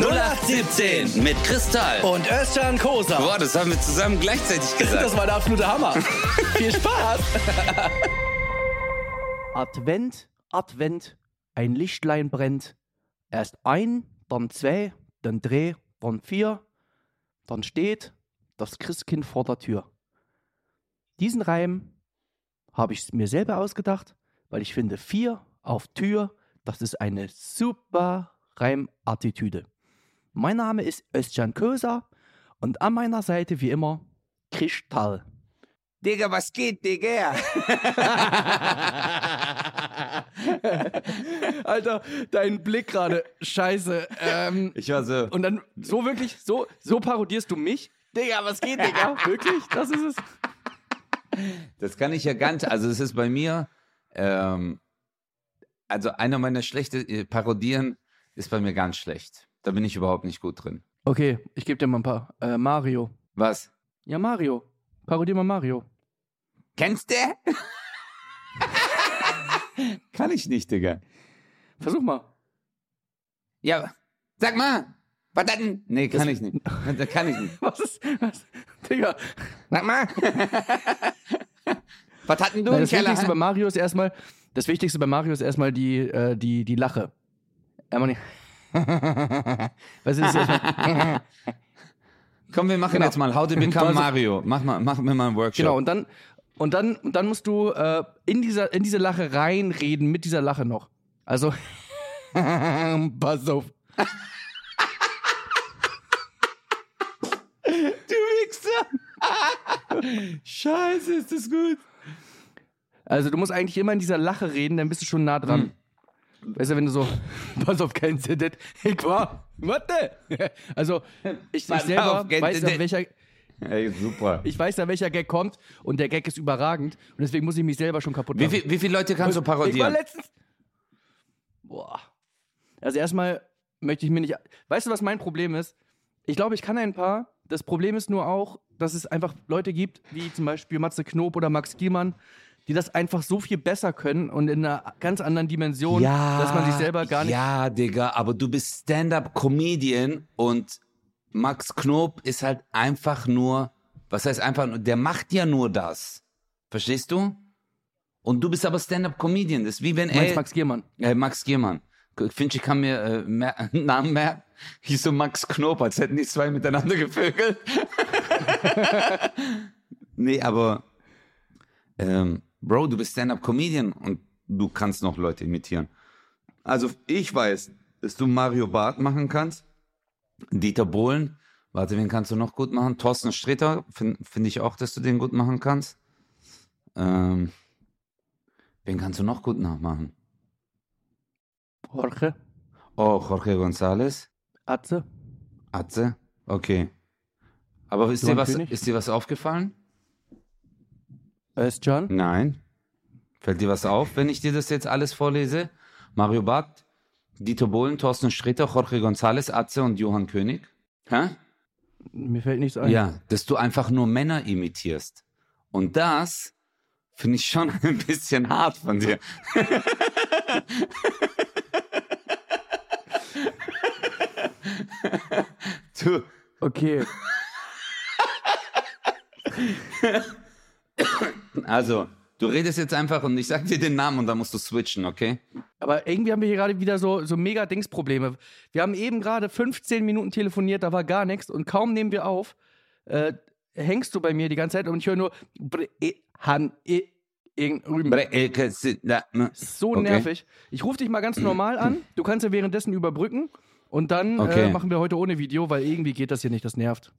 0817 mit Kristall. Und Özcan Kosa. Boah, das haben wir zusammen gleichzeitig gesagt. Das war der absolute Hammer. Viel Spaß. Advent, Advent, ein Lichtlein brennt. Erst ein, dann zwei, dann drei, dann vier, dann steht das Christkind vor der Tür. Diesen Reim habe ich mir selber ausgedacht, weil ich finde, vier auf Tür, das ist eine super Reimattitüde. Mein Name ist Özcan Köser und an meiner Seite wie immer Kristall. Digga, was geht, Digga? Alter, dein Blick gerade, scheiße. Ähm, Ich war so. und dann so wirklich, so, so parodierst du mich? Digga, was geht, Digga? wirklich? Das ist es. Das kann ich ja ganz. Also, es ist bei mir. Ähm, also, einer meiner schlechten äh, Parodieren ist bei mir ganz schlecht. Da bin ich überhaupt nicht gut drin. Okay, ich gebe dir mal ein paar. Äh, Mario. Was? Ja, Mario. Parodier mal Mario. Kennst du? kann ich nicht, Digga. Versuch mal. Ja, sag mal. Was denn? Nee, kann ich nicht. Das kann ich nicht. Was ist, was? Digga. Sag mal. Was hatten du Nein, das? Wichtigste bei Mario ist erstmal, das Wichtigste bei Mario ist erstmal die, äh, die, die Lache. Nicht. Was ist das? Komm, wir machen Genau. jetzt mal How to Become Also- Mario. Mach, mal, mach mir mal einen Workshop. Genau, und dann, und dann, und dann musst du äh, in, dieser, in diese Lache reinreden, mit dieser Lache noch. Also, pass auf. Du Wichser. Scheiße, ist das gut. Also, du musst eigentlich immer in dieser Lache reden, dann bist du schon nah dran. Weißt du, wenn du so, pass auf, kein Zedet, ich war, warte. Also, ich, ich selber auf, weiß Zedet. welcher, Ey, super. ich weiß ja, welcher Gag kommt und der Gag ist überragend und deswegen muss ich mich selber schon kaputt Wie, machen. viel, wie viele Leute kannst du Ich war parodieren? letztens. Boah. Also erstmal möchte ich mir nicht. Weißt du, was mein Problem ist? Ich glaube, ich kann ein paar. Das Problem ist nur auch, dass es einfach Leute gibt, wie zum Beispiel Matze Knob oder Max Giermann, die das einfach so viel besser können und in einer ganz anderen Dimension, dass man sich selber gar nicht. Ja, Digga, aber du bist Stand-up-Comedian und Max Knob ist halt einfach nur, was heißt einfach nur, der macht ja nur das. Verstehst du? Und du bist aber Stand-up-Comedian. Das ist wie wenn er. Max Giermann. Äh, Max Giermann. Ich finde, ich kann mir äh, mehr, Namen merken. Hieß so Max Knob, als hätten die zwei miteinander gevögelt. nee, aber ähm, Bro, du bist Stand-Up-Comedian und du kannst noch Leute imitieren. Also ich weiß, dass du Mario Barth machen kannst. Dieter Bohlen. Warte, wen kannst du noch gut machen? Thorsten Sträter, finde find ich auch, dass du den gut machen kannst. Ähm, wen kannst du noch gut nachmachen? Jorge, Oh, Jorge González. Atze. Atze? Okay. Aber ist dir, was, ist dir was aufgefallen? Özcan. Nein. Fällt dir was auf, wenn ich dir das jetzt alles vorlese? Mario Barth, Dieter Bohlen, Thorsten Sträter, Jorge González, Atze und Johann König? Hä? Mir fällt nichts ein. Ja, dass du einfach nur Männer imitierst. Und das finde ich schon ein bisschen hart von dir. du, Okay. also, du redest jetzt einfach und ich sag dir den Namen und dann musst du switchen, okay? Aber irgendwie haben wir hier gerade wieder so, so mega Dingsprobleme. Wir haben eben gerade 15 Minuten telefoniert, da war gar nichts und kaum nehmen wir auf, äh, hängst du bei mir die ganze Zeit und ich höre nur Han äh, so nervig. Ich rufe dich mal ganz normal an. Du kannst ja währenddessen überbrücken und dann Okay. äh, machen wir heute ohne Video, weil irgendwie geht das hier nicht, das nervt.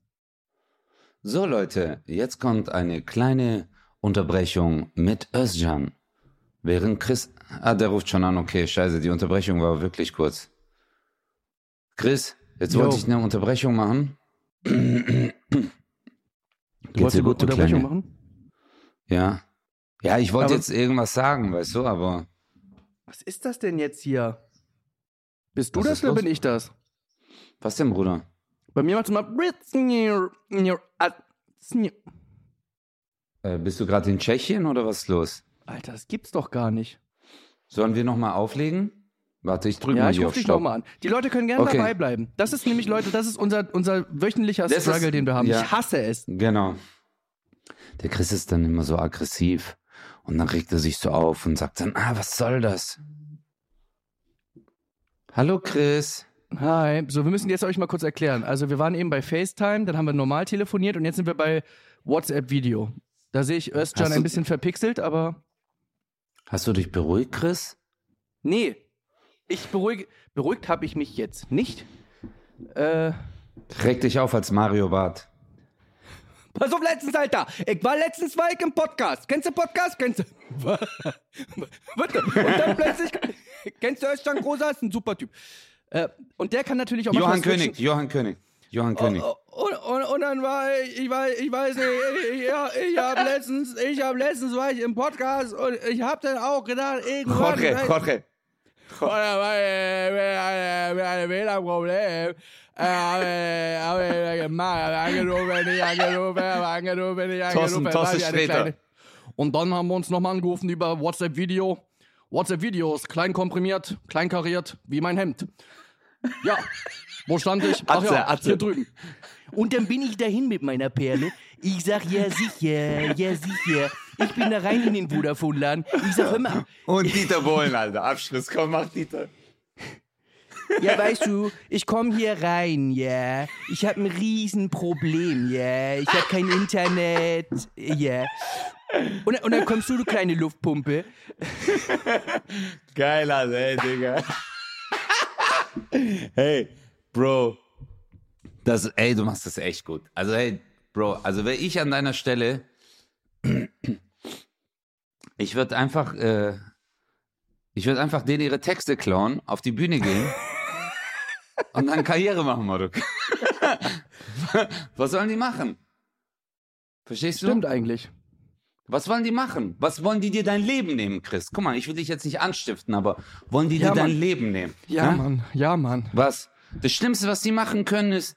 So Leute, jetzt kommt eine kleine Unterbrechung mit Özcan. Während Chris... Ah, der ruft schon an, okay, scheiße, die Unterbrechung war wirklich kurz. Chris, jetzt Jo. wollte ich eine Unterbrechung machen. Du wolltest eine gut, du Unterbrechung Kleine? machen? Ja. Ja, ich wollte jetzt irgendwas sagen, weißt du, aber... Was ist das denn jetzt hier? Bist du Was das oder los? bin ich das? Was denn, Bruder? Bei mir macht es immer. Äh, bist du gerade in Tschechien oder was ist los? Alter, das gibt's doch gar nicht. Sollen wir nochmal auflegen? Warte, ich drücke Ja, mal ich auf dich nochmal an. Die Leute können gerne Okay. dabei bleiben. Das ist nämlich, Leute, das ist unser, unser wöchentlicher Das ist- Struggle, den wir haben. ja. Ich hasse es. Genau. Der Chris ist dann immer so aggressiv und dann regt er sich so auf und sagt dann, ah, was soll das? Hallo Chris. Hi. So, wir müssen jetzt euch mal kurz erklären. Also, wir waren eben bei FaceTime, dann haben wir normal telefoniert und jetzt sind wir bei WhatsApp-Video. Da sehe ich Özcan ein bisschen verpixelt, aber Hast du dich beruhigt, Chris? nee. Ich beruhig, beruhigt habe ich mich jetzt nicht. Äh, Reg dich auf als Mario Barth. pass auf letztens, Alter. Ich war letztens war ich im Podcast. Kennst du Podcast? Kennst du? Und dann plötzlich, kennst du Özcan Großer? Ist ein super Typ. Äh, und der kann natürlich auch Johann. König, Johann König, Johann König. Oh, Und, und, und dann war ich, ich weiß, ich weiß nicht, ich, ich, ich habe letztens, ich habe letztens war ich im Podcast und ich habe dann auch gedacht, irgendwann. Jorge, Jorge. Oder war ich mit einem WLAN-Problem. Äh, Habe ich gemacht, habe angerufen, nicht angerufen, habe angerufen, nicht Thorsten- angerufen. Thorsten kleine- Und dann haben wir uns nochmal angerufen über WhatsApp-Video. WhatsApp-Video ist klein komprimiert, klein kariert, wie mein Hemd. Ja, wo stand ich? Ach Atze, ja, Atze. hier drüben. Und dann bin ich dahin mit meiner Perle. Ich sag, ja sicher, ja sicher. Ich bin da rein in den Vodafone-Laden. Ich sag, hör mal, Und Dieter Bohlen, Alter. Abschluss, komm, mach Dieter. ja weißt du, ich komme hier rein, ja. Ich habe ein Riesenproblem, ja. Ich habe kein Internet, ja. Und, und dann kommst du, du kleine Luftpumpe. Geil, Alter, ey, Digga. hey, Bro. Das, ey, du machst das echt gut. Also, hey, Bro, also wäre ich an deiner Stelle, ich würde einfach, äh, ich würde einfach denen ihre Texte klauen, auf die Bühne gehen und dann Karriere machen, Maruk. Was sollen die machen? Verstehst du? Stimmt eigentlich. Was wollen die machen? Was wollen die dir dein Leben nehmen, Chris? Guck mal, ich will dich jetzt nicht anstiften, aber wollen die Ja, dir dein Mann. Leben nehmen? Ja, Hä? Mann, ja, Mann. Was? Das Schlimmste, was die machen können, ist,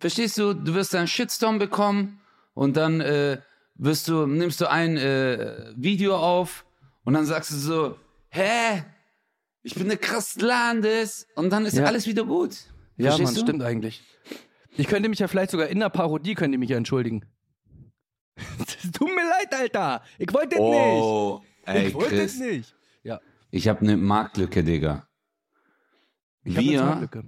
verstehst du, du wirst einen Shitstorm bekommen und dann äh, wirst du, nimmst du ein äh, Video auf und dann sagst du so, hä? Ich bin der krass Landes und dann ist Ja. alles wieder gut. Ja, Verstehst Mann, du? stimmt eigentlich. Ich könnte mich ja vielleicht sogar in der Parodie, könnte ich mich ja entschuldigen. Tut mir leid, Alter. Ich wollte es Oh, nicht. ey, ich wollte es Chris, nicht. Ja. ich habe eine Marktlücke, Digga. Ich hab eine Wir,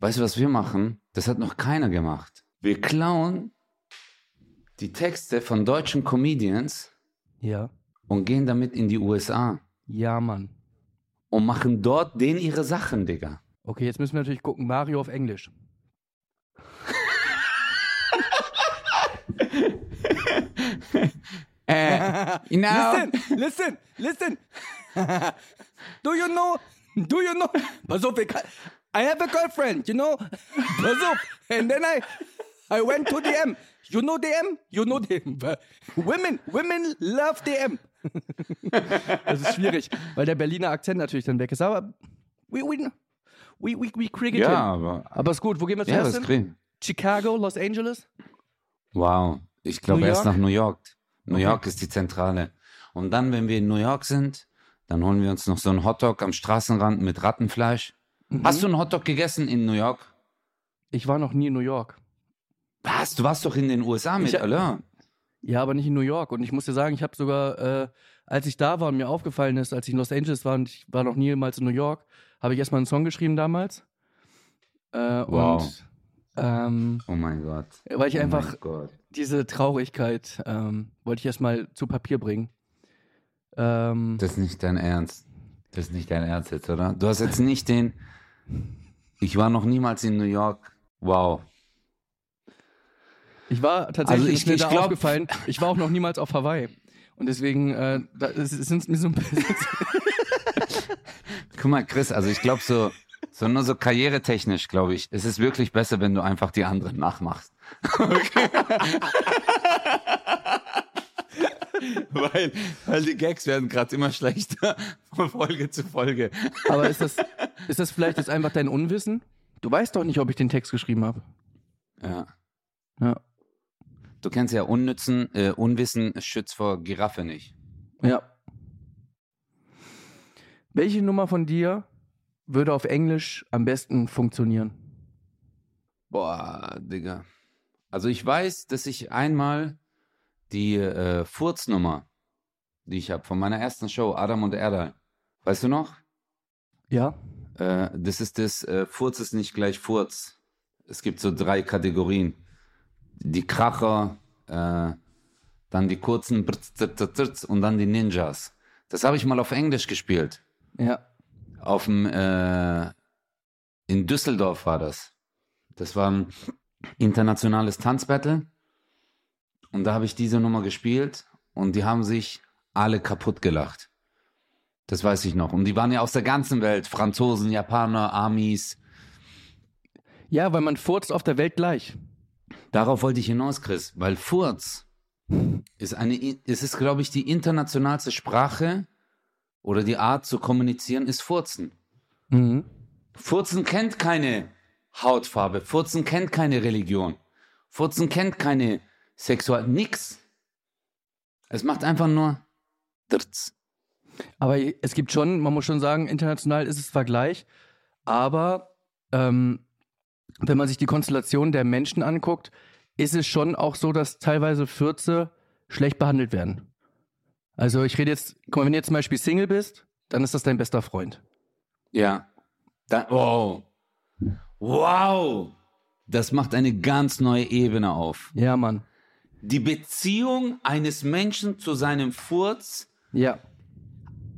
weißt du, was wir machen? Das hat noch keiner gemacht. Wir klauen die Texte von deutschen Comedians Ja. und gehen damit in die USA Ja, Mann. und machen dort denen ihre Sachen, Digga. Okay, jetzt müssen wir natürlich gucken, Mario auf Englisch. Äh, you know, listen, listen. Do you know? Do you know? Pass auf, ich, I have a girlfriend, you know? And then I, I went to DM. You know DM? You know DM. Women, women love DM. das ist schwierig, weil der Berliner Akzent natürlich dann weg ist. Aber we, we, we, we, we kriegen ja, aber Aber ist gut. Wo gehen wir ja, zuerst das hin? Chicago, Los Angeles? Wow, ich glaube erst nach New York. New York ist die Zentrale. Und dann, wenn wir in New York sind, dann holen wir uns noch so einen Hotdog am Straßenrand mit Rattenfleisch. Mhm. Hast du einen Hotdog gegessen in New York? Ich war noch nie in New York. Was? Du warst doch in den USA mit Ich- Alain. Ja, aber nicht in New York. Und ich muss dir sagen, ich habe sogar, äh, als ich da war und mir aufgefallen ist, als ich in Los Angeles war und ich war noch niemals in New York, habe ich erstmal einen Song geschrieben damals. Äh, Wow. Und ähm, Oh mein Gott. weil ich oh einfach diese Traurigkeit ähm, wollte ich erstmal zu Papier bringen. Ähm, Das ist nicht dein Ernst. Das ist nicht dein Ernst jetzt, oder? Du hast jetzt nicht den. Ich war noch niemals in New York. Wow. ich war tatsächlich Also ich- mir ich da glaub- aufgefallen, ich war auch noch niemals auf Hawaii. Und deswegen äh, da, es sind mir so ein bisschen. Guck mal, Chris, also ich glaube so, so nur so karrieretechnisch, glaube ich, es ist wirklich besser, wenn du einfach die anderen nachmachst. weil, weil die Gags werden gerade immer schlechter von Folge zu Folge. Aber ist das, ist das vielleicht jetzt einfach dein Unwissen? Du weißt doch nicht, ob ich den Text geschrieben habe. Ja. Ja. Du kennst ja Unnützen, äh, Unwissen schützt vor Giraffe nicht. Ja. Welche Nummer von dir würde auf Englisch am besten funktionieren? Boah, Digga. Also ich weiß, dass ich einmal die äh, Furznummer, die ich habe von meiner ersten Show, Adam und Erdal, weißt du noch? Ja. Äh, das ist das äh, Furz ist nicht gleich Furz. Es gibt so drei Kategorien. Die Kracher, äh, dann die kurzen und dann die Ninjas. Das habe ich mal auf Englisch gespielt. Ja. Auf dem, äh, in Düsseldorf war das. Das war ein internationales Tanzbattle. Und da habe ich diese Nummer gespielt und die haben sich alle kaputt gelacht. Das weiß ich noch. Und die waren ja aus der ganzen Welt. Franzosen, Japaner, Amis. Ja, weil man furzt auf der Welt gleich. Darauf wollte ich hinaus, Chris, weil Furz ist eine, es ist, glaube ich, die internationalste Sprache oder die Art zu kommunizieren ist Furzen. Mhm. Furzen kennt keine Hautfarbe. Furzen kennt keine Religion. Furzen kennt keine Sexual, nix. Es macht einfach nur. Aber es gibt schon, man muss schon sagen, international ist es zwar gleich, aber ähm, wenn man sich die Konstellation der Menschen anguckt, ist es schon auch so, dass teilweise Fürze schlecht behandelt werden. Also ich rede jetzt, guck mal, wenn du jetzt zum Beispiel Single bist, dann ist das dein bester Freund. Ja. Da, wow. Wow. Das macht eine ganz neue Ebene auf. Ja, Mann. Die Beziehung eines Menschen zu seinem Furz, Ja.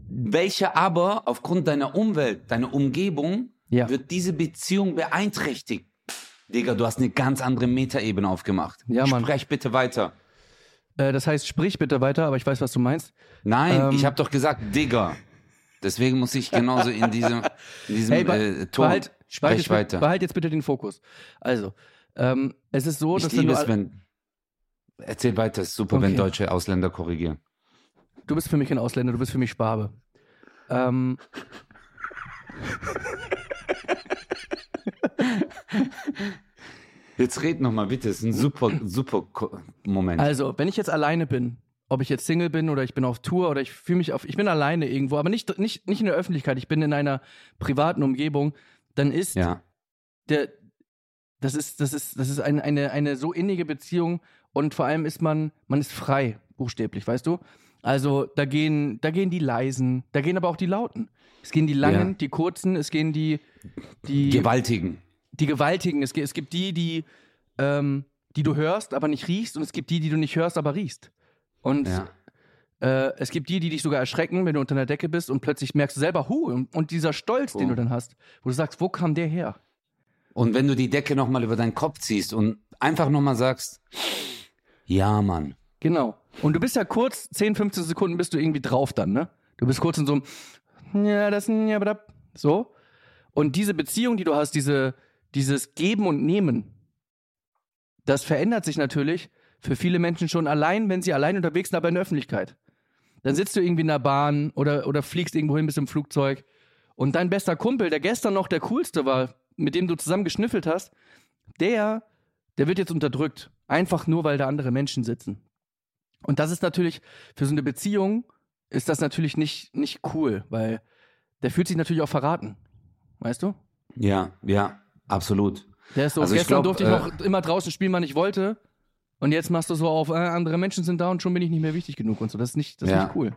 welche aber aufgrund deiner Umwelt, deiner Umgebung, Ja. wird diese Beziehung beeinträchtigt. Digga, du hast eine ganz andere Metaebene aufgemacht. Ja, Mann. Sprech bitte weiter. Äh, das heißt, sprich bitte weiter, aber ich weiß, was du meinst. Nein, Ähm. ich habe doch gesagt, Digga. Deswegen muss ich genauso in diesem, in diesem Hey, äh, Ton. behalt, behalt, Sprech jetzt, weiter. behalt jetzt bitte den Fokus. Also, ähm, es ist so, ich dass wenn liebe du, es, wenn. Erzähl weiter, ist super, wenn Okay. deutsche Ausländer korrigieren. du bist für mich ein Ausländer, du bist für mich Schwabe. Ähm, Jetzt red noch mal bitte, ist ein super, super Moment. Also, wenn ich jetzt alleine bin, ob ich jetzt Single bin oder ich bin auf Tour oder ich fühle mich auf, ich bin alleine irgendwo, aber nicht, nicht, nicht in der Öffentlichkeit, ich bin in einer privaten Umgebung, dann ist ja, der, das ist, das ist, das ist eine, eine, eine so innige Beziehung und vor allem ist man, man ist frei, buchstäblich, weißt du? Also, da gehen, da gehen die leisen, da gehen aber auch die lauten. Es gehen die langen, Ja. die kurzen, es gehen die, die, gewaltigen. die gewaltigen. Es, es gibt die, die, ähm, die du hörst, aber nicht riechst und es gibt die, die du nicht hörst, aber riechst. Und Ja. äh, es gibt die, die dich sogar erschrecken, wenn du unter der Decke bist und plötzlich merkst du selber, hu, und, und dieser Stolz, den Oh. du dann hast, wo du sagst, wo kam der her? Und wenn du die Decke noch mal über deinen Kopf ziehst und einfach noch mal sagst, ja, Mann. Genau. Und du bist ja kurz, 10, 15 Sekunden bist du irgendwie drauf dann, ne? Du bist kurz in so einem, ja, das, ja, aber so. Und diese Beziehung, die du hast, diese, dieses Geben und Nehmen, das verändert sich natürlich für viele Menschen schon allein, wenn sie allein unterwegs sind, aber in der Öffentlichkeit. Dann sitzt du irgendwie in der Bahn oder, oder fliegst irgendwo hin, bist im Flugzeug und dein bester Kumpel, der gestern noch der coolste war, mit dem du zusammen geschnüffelt hast, der, der wird jetzt unterdrückt. Einfach nur, weil da andere Menschen sitzen. Und das ist natürlich, für so eine Beziehung ist das natürlich nicht, nicht cool, weil der fühlt sich natürlich auch verraten. Weißt du? Ja, ja, absolut. Der ist so, Also gestern glaub, durfte ich äh, noch immer draußen spielen, wann ich wollte. Und jetzt machst du so auf, äh, andere Menschen sind da und schon bin ich nicht mehr wichtig genug und so. Das ist nicht, das ist Ja. nicht cool.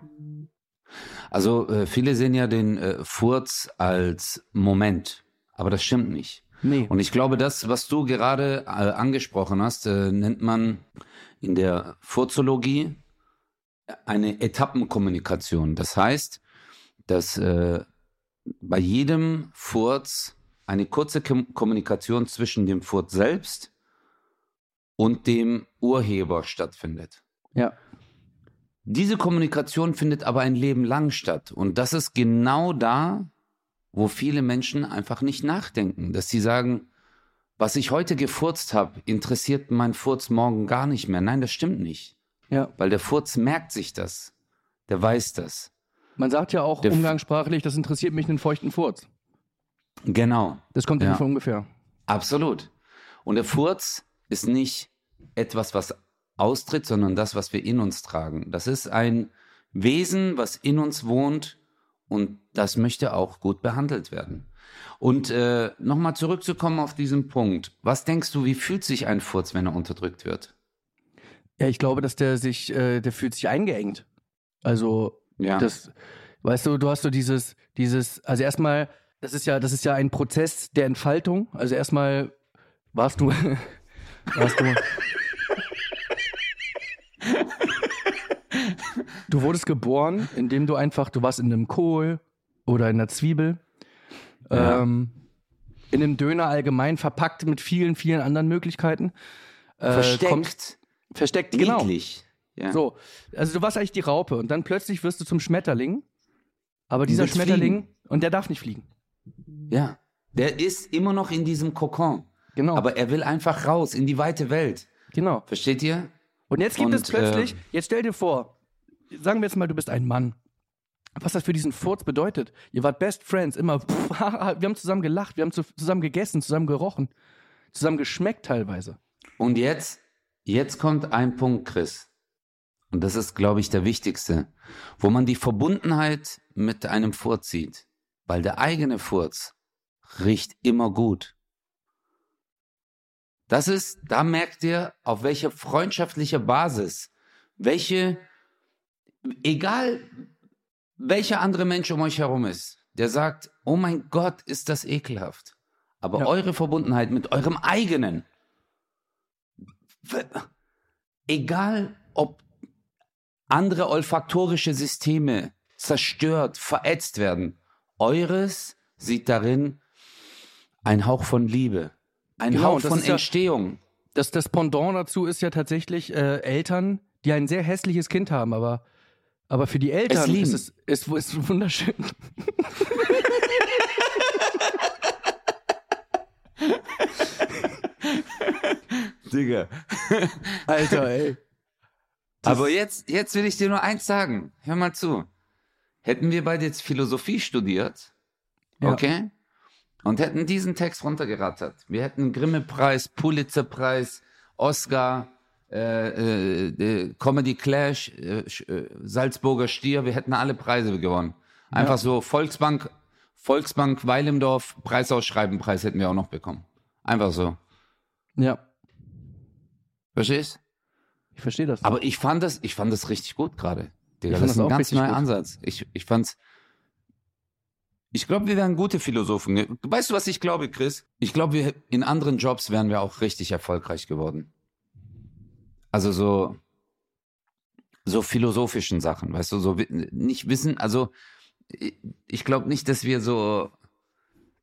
Also äh, viele sehen ja den äh, Furz als Moment, aber das stimmt nicht. Nee. Und ich glaube, das, was du gerade äh, angesprochen hast, äh, nennt man in der Furzologie eine Etappenkommunikation. Das heißt, dass äh, bei jedem Furz eine kurze Kom Kommunikation zwischen dem Furz selbst und dem Urheber stattfindet. ja. Diese Kommunikation findet aber ein Leben lang statt. Und das ist genau da, wo viele Menschen einfach nicht nachdenken. Dass sie sagen, was ich heute gefurzt habe, interessiert mein Furz morgen gar nicht mehr. Nein, das stimmt nicht. Ja. Weil der Furz merkt sich das. Der weiß das. Man sagt ja auch Der umgangssprachlich, das interessiert mich einen feuchten Furz. Genau. Das kommt ja Ja. nicht von ungefähr. Absolut. Und der Furz ist nicht etwas, was austritt, sondern das, was wir in uns tragen. Das ist ein Wesen, was in uns wohnt und das möchte auch gut behandelt werden. Und äh, nochmal zurückzukommen auf diesen Punkt. Was denkst du, wie fühlt sich ein Furz, wenn er unterdrückt wird? Ja, ich glaube, dass der sich, äh, der fühlt sich eingeengt. Also, Ja. das, weißt du, du hast so dieses, dieses, also erstmal, das ist ja, das ist ja ein Prozess der Entfaltung. Also erstmal warst du, warst du, du wurdest geboren, indem du einfach, du warst in einem Kohl oder in einer Zwiebel, Ja. ähm, in einem Döner allgemein verpackt mit vielen, vielen anderen Möglichkeiten. Äh, Versteckt. kommst- versteckt, genau. Niedlich. Ja. So, also du warst eigentlich die Raupe und dann plötzlich wirst du zum Schmetterling. Aber dieser willst Schmetterling, und der darf nicht fliegen. ja. Der ist immer noch in diesem Kokon. Genau. Aber er will einfach raus in die weite Welt. genau. Versteht ihr? Und jetzt gibt Und, es plötzlich, äh, jetzt stell dir vor, sagen wir jetzt mal, du bist ein Mann. Was das für diesen Furz bedeutet. Ihr wart Best Friends, immer, pff, wir haben zusammen gelacht, wir haben zu, zusammen gegessen, zusammen gerochen, zusammen geschmeckt teilweise. Und jetzt, jetzt kommt ein Punkt, Chris. Und das ist, glaube ich, der wichtigste, wo man die Verbundenheit mit einem Furz sieht. Weil der eigene Furz riecht immer gut. Das ist, da merkt ihr, auf welcher freundschaftlicher Basis, welche, egal welcher andere Mensch um euch herum ist, der sagt, oh mein Gott, ist das ekelhaft. Aber Ja. eure Verbundenheit mit eurem eigenen, egal ob andere olfaktorische Systeme zerstört, verätzt werden, eures sieht darin ein Hauch von Liebe, ein Genau, Hauch von ist ja- Entstehung. Das, das Pendant dazu ist ja tatsächlich äh, Eltern, die ein sehr hässliches Kind haben, aber, aber für die Eltern lieben. ist es ist, ist wunderschön. Digga. Alter, ey. Aber jetzt, jetzt will ich dir nur eins sagen. Hör mal zu. Hätten wir beide jetzt Philosophie studiert, Ja. okay? Und hätten diesen Text runtergerattert. Wir hätten Grimme-Preis, Pulitzer-Preis, Oscar, äh, äh, äh, Comedy Clash, äh, Salzburger Stier, wir hätten alle Preise gewonnen. Einfach so Volksbank, Volksbank Weilimdorf, Preisausschreiben, Preis hätten wir auch noch bekommen. Einfach so. Ja, Verstehst? ich verstehe das. Aber ich fand das, ich fand das richtig gut gerade. Digga, das ist ein ganz neuer gut. Ansatz. Ich, ich fand's. Ich glaube, wir wären gute Philosophen. Weißt du, was ich glaube, Chris? Ich glaube, wir in anderen Jobs wären wir auch richtig erfolgreich geworden. Also so, so philosophischen Sachen, weißt du, so nicht wissen, also ich- glaube nicht, dass wir so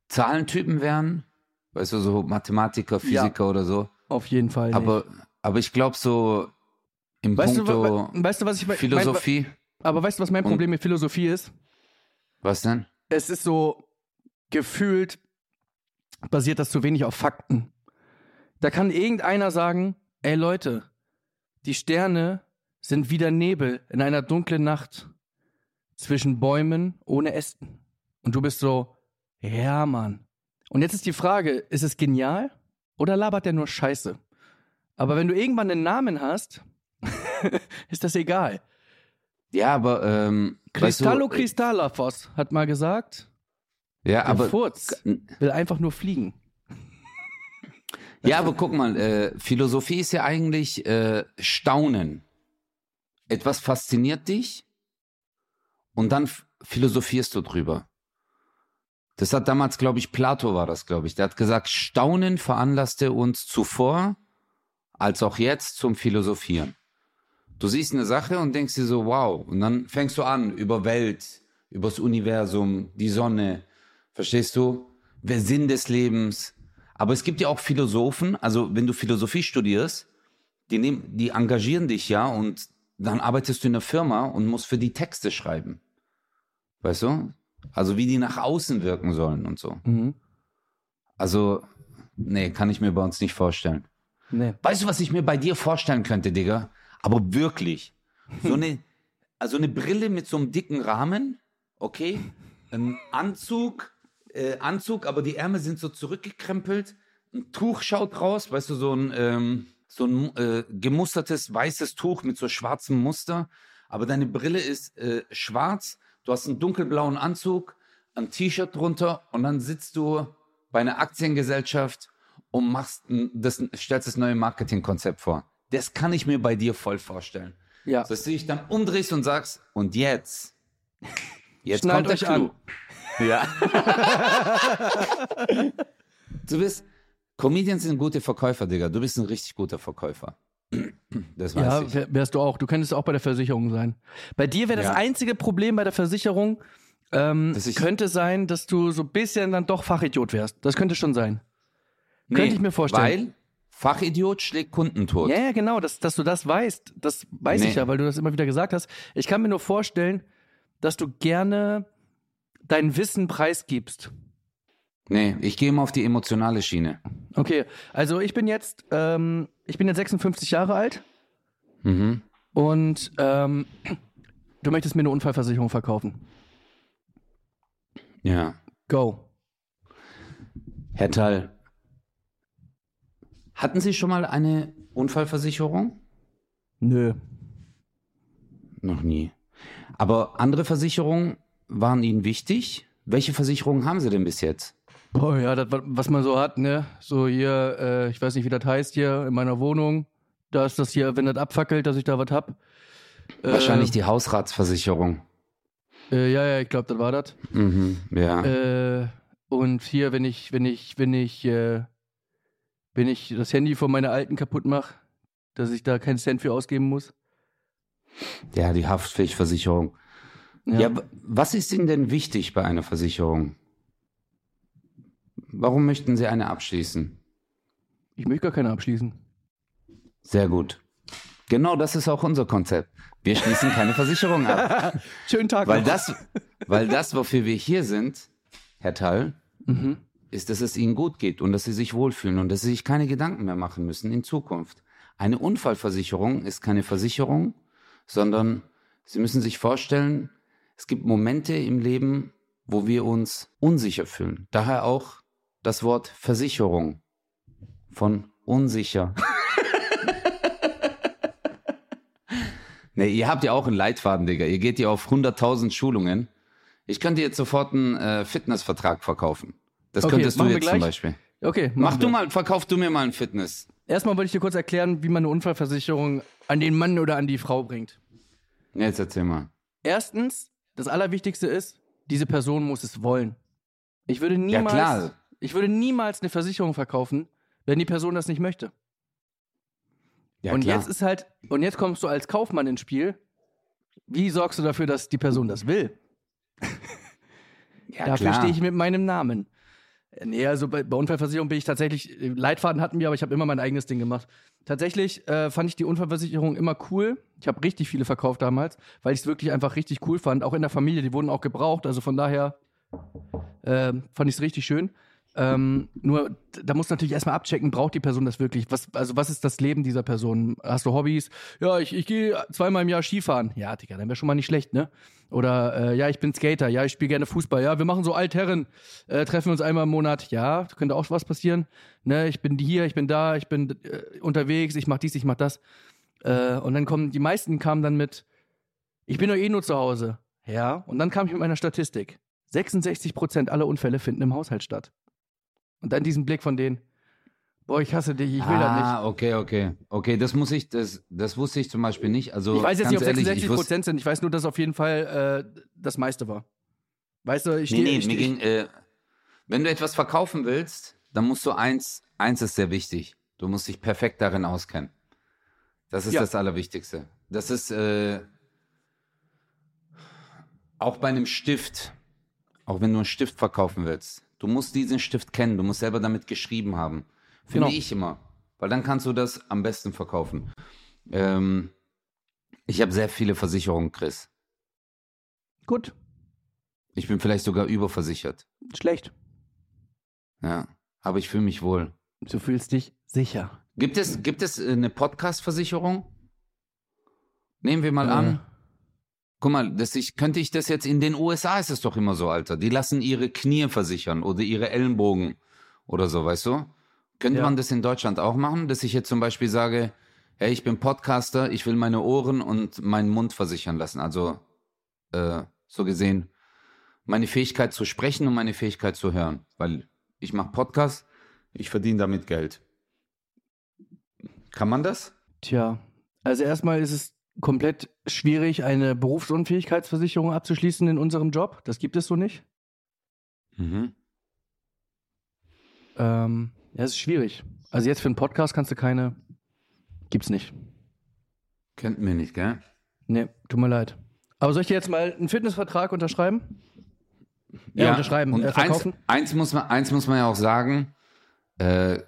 Zahlentypen wären, weißt du, so Mathematiker, Ja. Physiker oder so. Auf jeden Fall. nicht. Aber, aber ich glaube so im weißt, du, Punkto wa- weißt du, was ich mein- Philosophie. Mein, aber weißt du, was mein Problem mit Philosophie ist? Was denn? Es ist so gefühlt, basiert das zu wenig auf Fakten. Da kann irgendeiner sagen, ey Leute, die Sterne sind wie der Nebel in einer dunklen Nacht zwischen Bäumen ohne Ästen. Und du bist so, ja Mann. Und jetzt ist die Frage, ist es genial oder labert der nur Scheiße? Aber wenn du irgendwann einen Namen hast, ist das egal. Ja, aber ähm, Cristallo weißt du, Cristallafos hat mal gesagt, Ja, aber Furz will einfach nur fliegen. Ja, aber guck mal, äh, Philosophie ist ja eigentlich äh, Staunen. Etwas fasziniert dich und dann philosophierst du drüber. Das hat damals, glaube ich, Plato war das, glaube ich. Der hat gesagt, Staunen veranlasste uns zuvor als auch jetzt zum Philosophieren. Du siehst eine Sache und denkst dir so, wow. Und dann fängst du an über Welt, übers Universum, die Sonne. Verstehst du? Der Sinn des Lebens. Aber es gibt ja auch Philosophen, also wenn du Philosophie studierst, die, nehmen, die engagieren dich ja und dann arbeitest du in einer Firma und musst für die Texte schreiben. Weißt du? Also wie die nach außen wirken sollen und so. Mhm. Also, nee, kann ich mir bei uns nicht vorstellen. Nee. Weißt du, was ich mir bei dir vorstellen könnte, Digga? Aber wirklich. So eine, also eine Brille mit so einem dicken Rahmen, okay? Ein Anzug, äh, Anzug, aber die Ärmel sind so zurückgekrempelt. Ein Tuch schaut raus, weißt du, so ein, ähm, so ein äh, gemustertes weißes Tuch mit so schwarzem Muster. Aber deine Brille ist äh, schwarz. du hast einen dunkelblauen Anzug, ein T-Shirt drunter und dann sitzt du bei einer Aktiengesellschaft und machst ein, das, stellst das neue Marketingkonzept vor. Das kann ich mir bei dir voll vorstellen. Ja. Dass du dich dann umdrehst und sagst, und jetzt? Jetzt Schnallt kommt der euch an. Ja. du bist, Comedians sind gute Verkäufer, Digga. Du bist ein richtig guter Verkäufer. Das weiß Ja, ich. wär- wärst du auch. Du könntest auch bei der Versicherung sein. Bei dir wäre das Ja. einzige Problem bei der Versicherung, ähm, könnte sein, dass du so ein bisschen dann doch Fachidiot wärst. Das könnte schon sein. Könnte ich mir vorstellen. Weil Fachidiot schlägt Kunden tot. Ja, ja, genau, dass, dass du das weißt. Das weiß Nee. ich ja, weil du das immer wieder gesagt hast. Ich kann mir nur vorstellen, dass du gerne dein Wissen preisgibst. Nee, ich gehe immer auf die emotionale Schiene. Okay, also ich bin jetzt, ähm, ich bin jetzt 56 Jahre alt Mhm. und ähm, du möchtest mir eine Unfallversicherung verkaufen. Ja. Go. Herr Thal, hatten Sie schon mal eine Unfallversicherung? Nö. Noch nie. Aber andere Versicherungen waren Ihnen wichtig? Welche Versicherungen haben Sie denn bis jetzt? Boah, ja, das, wa- was man so hat, ne? So hier, äh, ich weiß nicht, wie das heißt hier in meiner Wohnung. Da ist das hier, wenn das abfackelt, dass ich da was hab. Äh, Wahrscheinlich die Hausratsversicherung. Äh, ja, ja, ich glaube, das war das. Mhm, ja. Äh, und hier, wenn ich, wenn ich, wenn ich, äh, wenn ich das Handy von meiner alten kaputt mache, dass ich da keinen Cent für ausgeben muss. ja, die Haftpflichtversicherung. Ja, w- was ist Ihnen denn wichtig bei einer Versicherung? Warum möchten Sie eine abschließen? Ich möchte gar keine abschließen. Sehr gut. Genau das ist auch unser Konzept. Wir schließen keine Versicherung ab. Schönen Tag Weil noch. das, weil das, wofür wir hier sind, Herr Thal, Mhm. ist, dass es Ihnen gut geht und dass Sie sich wohlfühlen und dass Sie sich keine Gedanken mehr machen müssen in Zukunft. Eine Unfallversicherung ist keine Versicherung, sondern Sie müssen sich vorstellen, es gibt Momente im Leben, wo wir uns unsicher fühlen. Daher auch das Wort Versicherung von unsicher. nee, ihr habt ja auch einen Leitfaden, Digga. Ihr geht ja auf 100.000 Schulungen. Ich könnte jetzt sofort einen äh, Fitnessvertrag verkaufen. Das Okay, könntest du jetzt zum gleich. Beispiel. Okay, Mach du mal, verkauf du mir mal ein Fitness. Erstmal wollte ich dir kurz erklären, wie man eine Unfallversicherung an den Mann oder an die Frau bringt. Jetzt erzähl mal. Erstens, das Allerwichtigste ist, diese Person muss es wollen. Ich würde niemals, klar. ich würde niemals eine Versicherung verkaufen, wenn die Person das nicht möchte. Ja, und klar. jetzt ist halt, und jetzt kommst du als Kaufmann ins Spiel. Wie sorgst du dafür, dass die Person das will? ja, Dafür stehe ich mit meinem Namen. Nee, also bei, bei Unfallversicherung bin ich tatsächlich, äh, Leitfaden hatten wir, aber ich habe immer mein eigenes Ding gemacht. Tatsächlich äh, fand ich die Unfallversicherung immer cool. Ich habe richtig viele verkauft damals, weil ich es wirklich einfach richtig cool fand. Auch in der Familie, die wurden auch gebraucht. Also von daher äh, fand ich es richtig schön. Ähm, nur, da musst du natürlich erstmal abchecken, braucht die Person das wirklich? Was, also, was ist das Leben dieser Person? Hast du Hobbys? Ja, ich, ich gehe zweimal im Jahr Skifahren. Ja, Digga, dann wäre schon mal nicht schlecht, ne? Oder, äh, ja, ich bin Skater. Ja, ich spiele gerne Fußball. Ja, wir machen so Altherren. Äh, treffen uns einmal im Monat. Ja, könnte auch was passieren. Ne, ich bin hier, ich bin da, ich bin äh, unterwegs, ich mach dies, ich mach das. Äh, und dann kommen, die meisten kamen dann mit, ich bin doch eh nur zu Hause. Ja, und dann kam ich mit meiner Statistik. 66% aller Unfälle finden im Haushalt statt. Und dann diesen Blick von denen, boah, ich hasse dich, ich will das nicht. ah, okay, okay. Okay, das muss ich, das, das wusste ich zum Beispiel nicht. Also, Ich weiß jetzt nicht, ob ehrlich, 66 ich wusste, Prozent sind. Ich weiß nur, dass auf jeden Fall äh, das meiste war. Weißt du, ich Nee, stehe. nee, mir ging, äh, wenn du etwas verkaufen willst, dann musst du eins, eins ist sehr wichtig. Du musst dich perfekt darin auskennen. Das ist Ja. das Allerwichtigste. Das ist äh, auch bei einem Stift, auch wenn du einen Stift verkaufen willst, du musst diesen Stift kennen, du musst selber damit geschrieben haben. Finde Genau. ich immer. Weil dann kannst du das am besten verkaufen. Ähm, ich habe sehr viele Versicherungen, Chris. Gut, Ich bin vielleicht sogar überversichert. schlecht. Ja, aber ich fühle mich wohl. Du fühlst dich sicher. Gibt es, gibt es eine Podcast-Versicherung? Nehmen wir mal Äh. an. Guck mal, das ich, könnte ich das jetzt in den USA ist es doch immer so, Alter. Die lassen ihre Knie versichern oder ihre Ellenbogen oder so, weißt du? Könnte Ja. man das in Deutschland auch machen, dass ich jetzt zum Beispiel sage, hey, ich bin Podcaster, ich will meine Ohren und meinen Mund versichern lassen. Also äh, so gesehen meine Fähigkeit zu sprechen und meine Fähigkeit zu hören, weil ich mache Podcasts, ich verdiene damit Geld. Kann man das? Tja, also erstmal ist es komplett schwierig, eine Berufsunfähigkeitsversicherung abzuschließen in unserem Job. Das gibt es so nicht. Mhm. Ähm, ja, es ist schwierig. Also jetzt für einen Podcast kannst du keine. Gibt's nicht. Kennt mir nicht, gell? Nee, tut mir leid. Aber soll ich dir jetzt mal einen Fitnessvertrag unterschreiben? Ja, unterschreiben, Und äh, eins, verkaufen? eins, muss man, eins muss man ja auch sagen. Äh,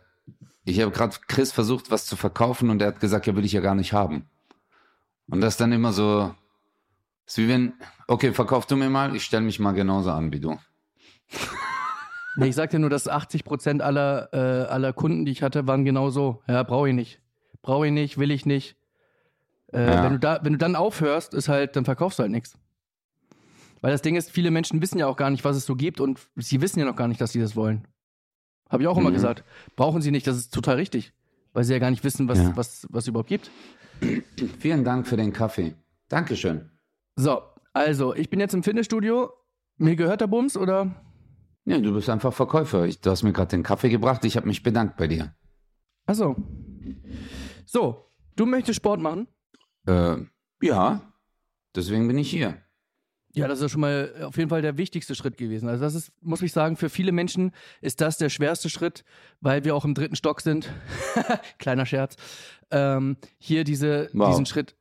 ich habe gerade Chris versucht, was zu verkaufen und er hat gesagt, ja, will ich ja gar nicht haben. Und das dann immer so, ist wie wenn, okay, verkauf du mir mal, ich stelle mich mal genauso an wie du. Nee, ich sag dir nur, dass 80 Prozent aller, äh, aller Kunden, die ich hatte, waren genau so. Ja, brauche ich nicht. Brauche ich nicht, will ich nicht. Äh, Ja. wenn, du da, wenn du dann aufhörst, ist halt, dann verkaufst du halt nichts. Weil das Ding ist, viele Menschen wissen ja auch gar nicht, was es so gibt und sie wissen ja noch gar nicht, dass sie das wollen. Habe ich auch immer Mhm. gesagt. Brauchen sie nicht, das ist total richtig. Weil sie ja gar nicht wissen, was, Ja. was, was es überhaupt gibt. Vielen Dank für den Kaffee. Dankeschön. So, also, ich bin jetzt im Fitnessstudio. Mir gehört der Bums oder? Ja, du bist einfach Verkäufer. Ich, du hast mir gerade den Kaffee gebracht. Ich habe mich bedankt bei dir. Achso. So, du möchtest Sport machen? Äh, ja, deswegen bin ich hier. Ja, das ist ja schon mal auf jeden Fall der wichtigste Schritt gewesen. Also das ist, muss ich sagen, für viele Menschen ist das der schwerste Schritt, weil wir auch im dritten Stock sind. Kleiner Scherz. Ähm, hier diese, Wow. diesen Schritt.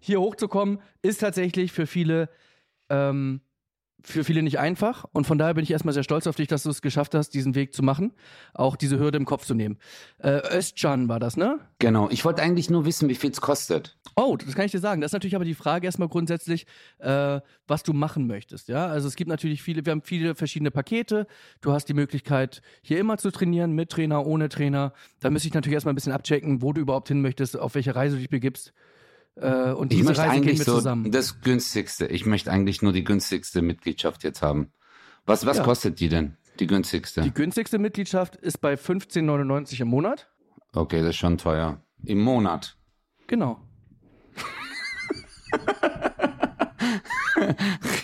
Hier hochzukommen, ist tatsächlich für viele, ähm, für viele nicht einfach. Und von daher bin ich erstmal sehr stolz auf dich, dass du es geschafft hast, diesen Weg zu machen, auch diese Hürde im Kopf zu nehmen. Äh, Özcan war das, ne? Genau. Ich wollte eigentlich nur wissen, wie viel es kostet. Oh, das kann ich dir sagen. Das ist natürlich aber die Frage erstmal grundsätzlich, äh, was du machen möchtest. Ja, also es gibt natürlich viele, wir haben viele verschiedene Pakete. Du hast die Möglichkeit, hier immer zu trainieren, mit Trainer, ohne Trainer. Da müsste ich natürlich erstmal ein bisschen abchecken, wo du überhaupt hin möchtest, auf welche Reise du dich begibst. Äh, und Ich möchte Reise eigentlich so zusammen. das günstigste. Ich möchte eigentlich nur die günstigste Mitgliedschaft jetzt haben. Was, was Ja. kostet die denn? Die günstigste? Die günstigste Mitgliedschaft ist bei 15,99 im Monat. okay, das ist schon teuer. Im Monat. Genau.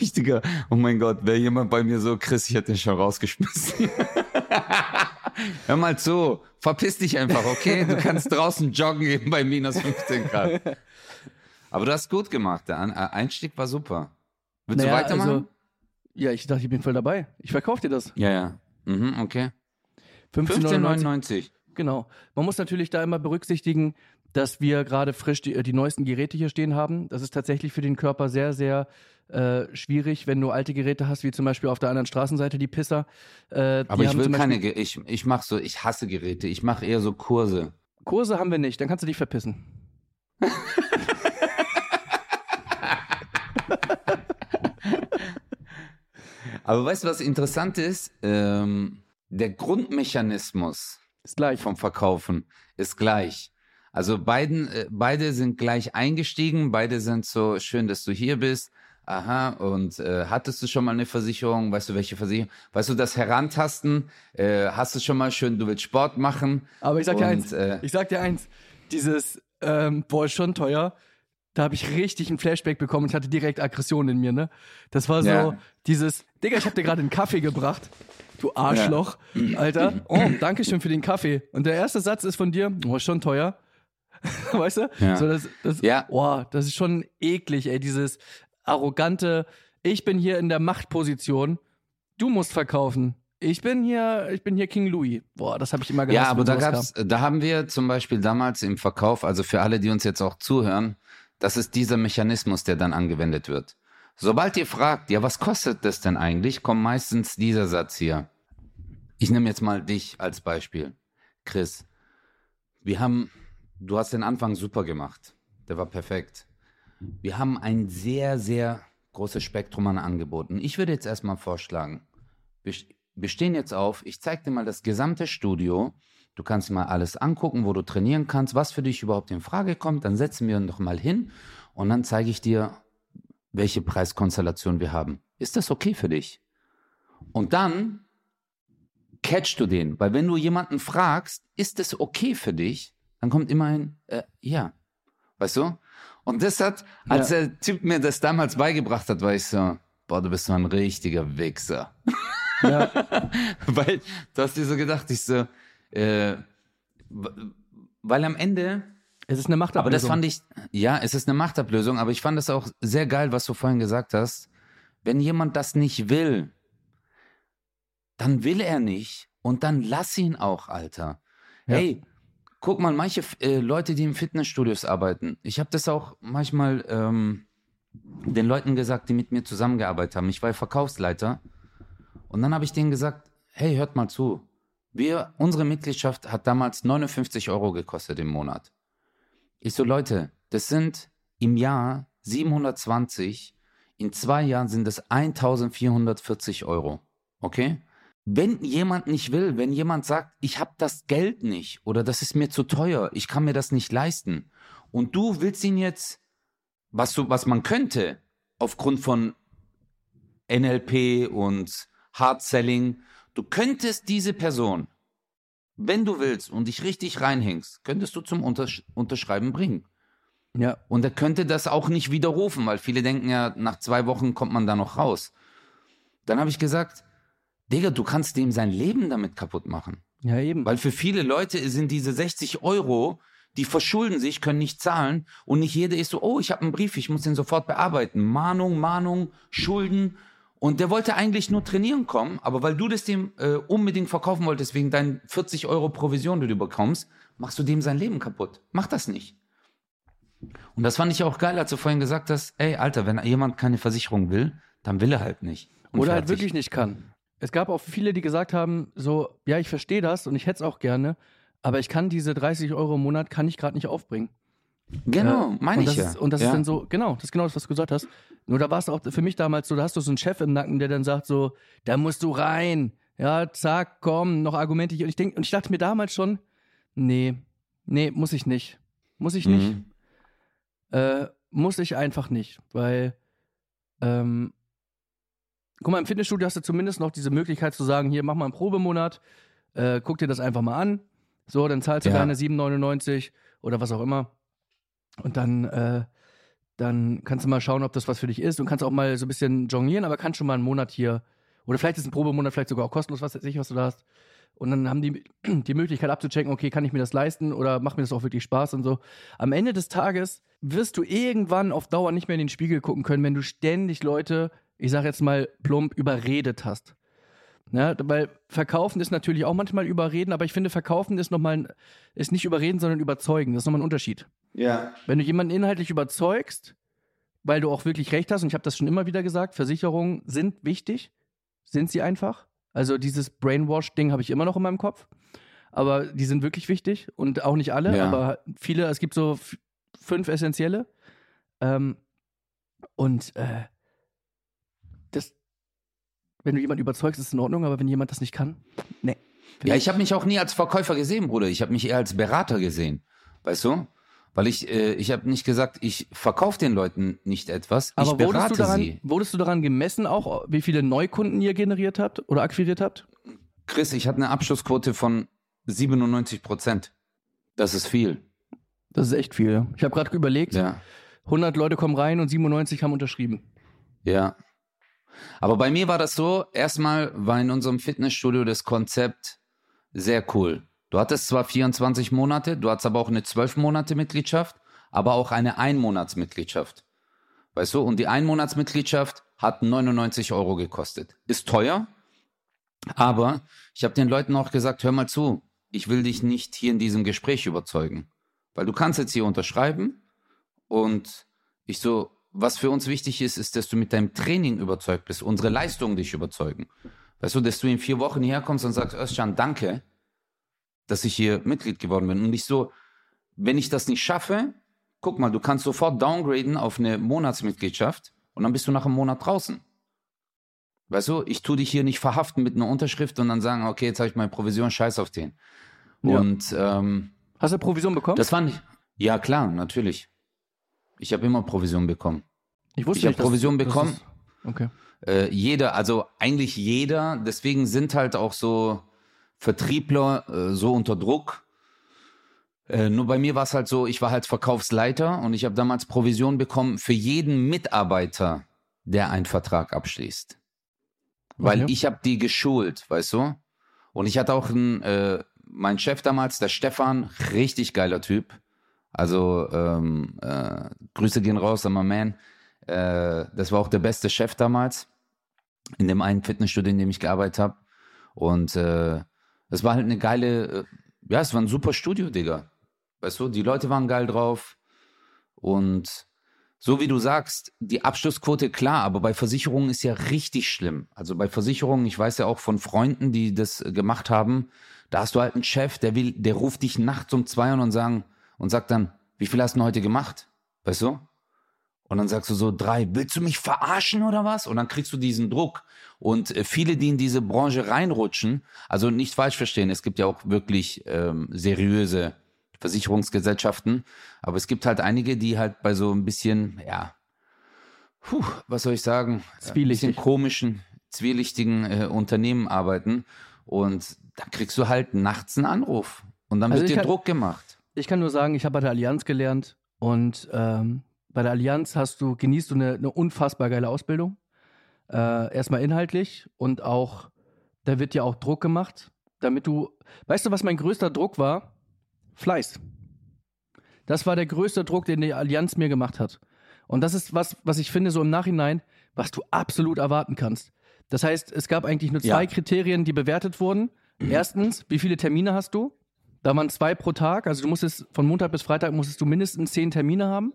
Richtiger. Oh mein Gott, wäre jemand bei mir so, Chris, ich hätte den schon rausgeschmissen. Hör mal zu, verpiss dich einfach, okay? Du kannst draußen joggen gehen bei minus 15 Grad. Aber du hast gut gemacht, der äh, Einstieg war super. Willst Naja, du weitermachen? also- Ja, ich dachte, ich bin voll dabei. Ich verkaufe dir das. ja, ja. Mhm, okay. 15,99. 15,99. Genau. Man muss natürlich da immer berücksichtigen, dass wir gerade frisch die, die neuesten Geräte hier stehen haben. Das ist tatsächlich für den Körper sehr, sehr äh, schwierig, wenn du alte Geräte hast, wie zum Beispiel auf der anderen Straßenseite die Pisser. Äh, die Aber ich haben will keine, Ge- ich, ich mach so, ich hasse Geräte. Ich mache eher so Kurse. Kurse haben wir nicht, dann kannst du dich verpissen. Aber weißt du, was interessant ist? Ähm, der Grundmechanismus Ist gleich. vom Verkaufen ist gleich. Also beiden, äh, beide sind gleich eingestiegen, beide sind so schön, dass du hier bist. Aha, und äh, hattest du schon mal eine Versicherung? Weißt du, welche Versicherung? Weißt du, das Herantasten? Äh, hast du schon mal schön, du willst Sport machen? Aber ich sag dir Und, eins, äh, ich sag dir eins, dieses, ähm, boah, ist schon teuer. Da habe ich richtig einen Flashback bekommen und ich hatte direkt Aggression in mir, ne? Das war so Ja. dieses, Digga, ich habe dir gerade einen Kaffee gebracht. Du Arschloch, Alter. Oh, danke schön für den Kaffee. Und der erste Satz ist von dir, oh, ist schon teuer. weißt du? Ja. So, das, das, Ja. Boah, das ist schon eklig, ey, dieses arrogante, ich bin hier in der Machtposition, du musst verkaufen. Ich bin hier, ich bin hier King Louis. Boah, das habe ich immer gehasst. Ja, aber da gab's, da haben wir zum Beispiel damals im Verkauf, also für alle, die uns jetzt auch zuhören, das ist dieser Mechanismus, der dann angewendet wird. Sobald ihr fragt, ja, was kostet das denn eigentlich, kommt meistens dieser Satz hier. Ich nehme jetzt mal dich als Beispiel. Chris, wir haben, du hast den Anfang super gemacht. Der war perfekt. Wir haben ein sehr, sehr großes Spektrum an Angeboten. Ich würde jetzt erstmal vorschlagen, wir, wir stehen jetzt auf, ich zeige dir mal das gesamte Studio. Du kannst mal alles angucken, wo du trainieren kannst, was für dich überhaupt in Frage kommt. Dann setzen wir noch mal hin und dann zeige ich dir, welche Preiskonstellation wir haben. Ist das okay für dich? Und dann catchst du den, weil wenn du jemanden fragst, ist es okay für dich, dann kommt immer ein äh, ja. Weißt du? Und das hat, als Ja. der Typ mir das damals beigebracht hat, war ich so, boah, du bist so ein richtiger Wichser. Ja. weil du hast dir so gedacht, ich so, äh, weil am Ende, Es ist eine Machtablösung. aber das fand ich, ja, es ist eine Machtablösung, aber ich fand es auch sehr geil, was du vorhin gesagt hast. Wenn jemand das nicht will, dann will er nicht und dann lass ihn auch, Alter. Ja. Hey, guck mal, manche äh, Leute, die im Fitnessstudios arbeiten, ich habe das auch manchmal ähm, den Leuten gesagt, die mit mir zusammengearbeitet haben. Ich war Verkaufsleiter und dann habe ich denen gesagt, hey, hört mal zu. Wir, unsere Mitgliedschaft hat damals 59 Euro gekostet im Monat. Ich so, Leute, das sind im Jahr 720, in zwei Jahren sind es 1440 Euro. Okay? Wenn jemand nicht will, wenn jemand sagt, ich habe das Geld nicht oder das ist mir zu teuer, ich kann mir das nicht leisten und du willst ihn jetzt, was, du, was man könnte, aufgrund von NLP und Hard Selling, du könntest diese Person, wenn du willst und dich richtig reinhängst, könntest du zum Untersch Unterschreiben bringen. ja. Und er könnte das auch nicht widerrufen, weil viele denken ja, nach zwei Wochen kommt man da noch raus. Dann habe ich gesagt, Digga, du kannst dem sein Leben damit kaputt machen. ja, eben. Weil für viele Leute sind diese 60 Euro, die verschulden sich, können nicht zahlen und nicht jeder ist so, oh, ich habe einen Brief, ich muss den sofort bearbeiten. Mahnung, Mahnung, Schulden. Und der wollte eigentlich nur trainieren kommen, aber weil du das dem äh, unbedingt verkaufen wolltest, wegen deinen 40 Euro Provision, die du bekommst, machst du dem sein Leben kaputt. Mach das nicht. Und das fand ich auch geil, als du vorhin gesagt hast, ey, Alter, wenn jemand keine Versicherung will, dann will er halt nicht. Und Oder halt wirklich nicht kann. Es gab auch viele, die gesagt haben, so, ja, ich verstehe das und ich hätte es auch gerne, aber ich kann diese 30 Euro im Monat, kann ich gerade nicht aufbringen. Genau, meine ich das ja. Ist, und das ja. ist dann so, genau, das ist genau das, was du gesagt hast. Nur da war es auch für mich damals so, da hast du so einen Chef im Nacken, der dann sagt so, da musst du rein. Ja, zack, komm, noch Argumente hier. Und ich denk, und ich dachte mir damals schon, nee, nee, muss ich nicht. Muss ich nicht. Mhm. Äh, muss ich einfach nicht, weil, ähm, guck mal, im Fitnessstudio hast du zumindest noch diese Möglichkeit zu sagen, hier, mach mal einen Probemonat, äh, guck dir das einfach mal an. So, dann zahlst du Ja. deine 7,99 oder was auch immer. Und dann, äh, dann kannst du mal schauen, ob das was für dich ist. Und kannst auch mal so ein bisschen jonglieren, aber kannst schon mal einen Monat hier, oder vielleicht ist ein Probemonat vielleicht sogar auch kostenlos, was weiß ich, was du da hast. Und dann haben die die Möglichkeit abzuchecken, okay, kann ich mir das leisten oder macht mir das auch wirklich Spaß und so. Am Ende des Tages wirst du irgendwann auf Dauer nicht mehr in den Spiegel gucken können, wenn du ständig Leute, ich sag jetzt mal plump, überredet hast. Ja, weil verkaufen ist natürlich auch manchmal überreden, aber ich finde, verkaufen ist nochmal, ein- ist nicht überreden, sondern überzeugen. Das ist nochmal ein Unterschied. Ja. Wenn du jemanden inhaltlich überzeugst, weil du auch wirklich recht hast, und ich habe das schon immer wieder gesagt, Versicherungen sind wichtig, sind sie einfach. Also dieses Brainwash-Ding habe ich immer noch in meinem Kopf, aber die sind wirklich wichtig und auch nicht alle, Ja. aber viele, es gibt so fünf essentielle. Ähm, und äh, wenn du jemanden überzeugst, ist es in Ordnung, aber wenn jemand das nicht kann, nee. Ja, ich habe mich auch nie als Verkäufer gesehen, Bruder. Ich habe mich eher als Berater gesehen. Weißt du? Weil ich, äh, ich habe nicht gesagt, ich verkaufe den Leuten nicht etwas, Aber ich wurdest berate du, daran, sie. wurdest du daran gemessen auch, wie viele Neukunden ihr generiert habt oder akquiriert habt? Chris, ich hatte eine Abschlussquote von 97 Prozent. Das ist viel. Das ist echt viel. Ich habe gerade überlegt, Ja. 100 Leute kommen rein und 97 haben unterschrieben. Ja. Aber bei mir war das so, erstmal war in unserem Fitnessstudio das Konzept sehr cool. Du hattest zwar 24 Monate, du hattest aber auch eine 12 Monate Mitgliedschaft, aber auch eine Einmonatsmitgliedschaft. Weißt du, und die Einmonatsmitgliedschaft hat 99 Euro gekostet. Ist teuer, aber ich habe den Leuten auch gesagt, hör mal zu, ich will dich nicht hier in diesem Gespräch überzeugen. Weil du kannst jetzt hier unterschreiben und ich so, was für uns wichtig ist, ist, dass du mit deinem Training überzeugt bist, unsere Leistungen dich überzeugen. Weißt du, dass du in vier Wochen hierher kommst und sagst, Özcan, danke, dass ich hier Mitglied geworden bin. Und nicht so, wenn ich das nicht schaffe, guck mal, du kannst sofort downgraden auf eine Monatsmitgliedschaft und dann bist du nach einem Monat draußen. Weißt du, ich tue dich hier nicht verhaften mit einer Unterschrift und dann sagen, okay, jetzt habe ich meine Provision, scheiß auf den. Ja. Und ähm, Hast du Provision bekommen? das fand ich, ja klar, natürlich. Ich habe immer Provision bekommen. ich wusste ich nicht, dass- Provision dass bekommen. es- Okay. Äh, jeder, also eigentlich jeder, deswegen sind halt auch so Vertriebler äh, so unter Druck, Äh, nur bei mir war es halt so, ich war halt Verkaufsleiter und ich habe damals Provision bekommen für jeden Mitarbeiter, der einen Vertrag abschließt. Weil Okay. ich habe die geschult, weißt du? Und ich hatte auch einen, äh, mein Chef damals, der Stefan, richtig geiler Typ. Also ähm, äh, Grüße gehen raus an mein Man. Äh, das war auch der beste Chef damals in dem einen Fitnessstudio, in dem ich gearbeitet habe. Und äh, es war halt eine geile, äh, ja, es war ein super Studio, Digga. Weißt du, die Leute waren geil drauf. Und so wie du sagst, die Abschlussquote klar, aber bei Versicherungen ist ja richtig schlimm. Also bei Versicherungen, ich weiß ja auch von Freunden, die das äh, gemacht haben, da hast du halt einen Chef, der will, der ruft dich nachts um zwei und sagen und sagt dann, wie viel hast du heute gemacht? Weißt du? Und dann sagst du so, drei, willst du mich verarschen oder was? Und dann kriegst du diesen Druck. Und äh, viele, die in diese Branche reinrutschen, also nicht falsch verstehen, es gibt ja auch wirklich ähm, seriöse Versicherungsgesellschaften, aber es gibt halt einige, die halt bei so ein bisschen, ja, puh, was soll ich sagen, ein Zwielichtig. bisschen komischen, zwielichtigen äh, Unternehmen arbeiten. Und dann kriegst du halt nachts einen Anruf. Und dann Also wird dir Druck gemacht. Ich kann nur sagen, ich habe bei der Allianz gelernt und ähm, bei der Allianz hast du, genießt du eine, eine unfassbar geile Ausbildung. Äh, erstmal inhaltlich und auch, da wird dir auch Druck gemacht, damit du, weißt du, was mein größter Druck war? Fleiß. Das war der größte Druck, den die Allianz mir gemacht hat. Und das ist was, was ich finde, so im Nachhinein, was du absolut erwarten kannst. Das heißt, es gab eigentlich nur zwei Ja. Kriterien, die bewertet wurden. Erstens, wie viele Termine hast du? Da waren zwei pro Tag. Also du musstest von Montag bis Freitag musstest du mindestens zehn Termine haben.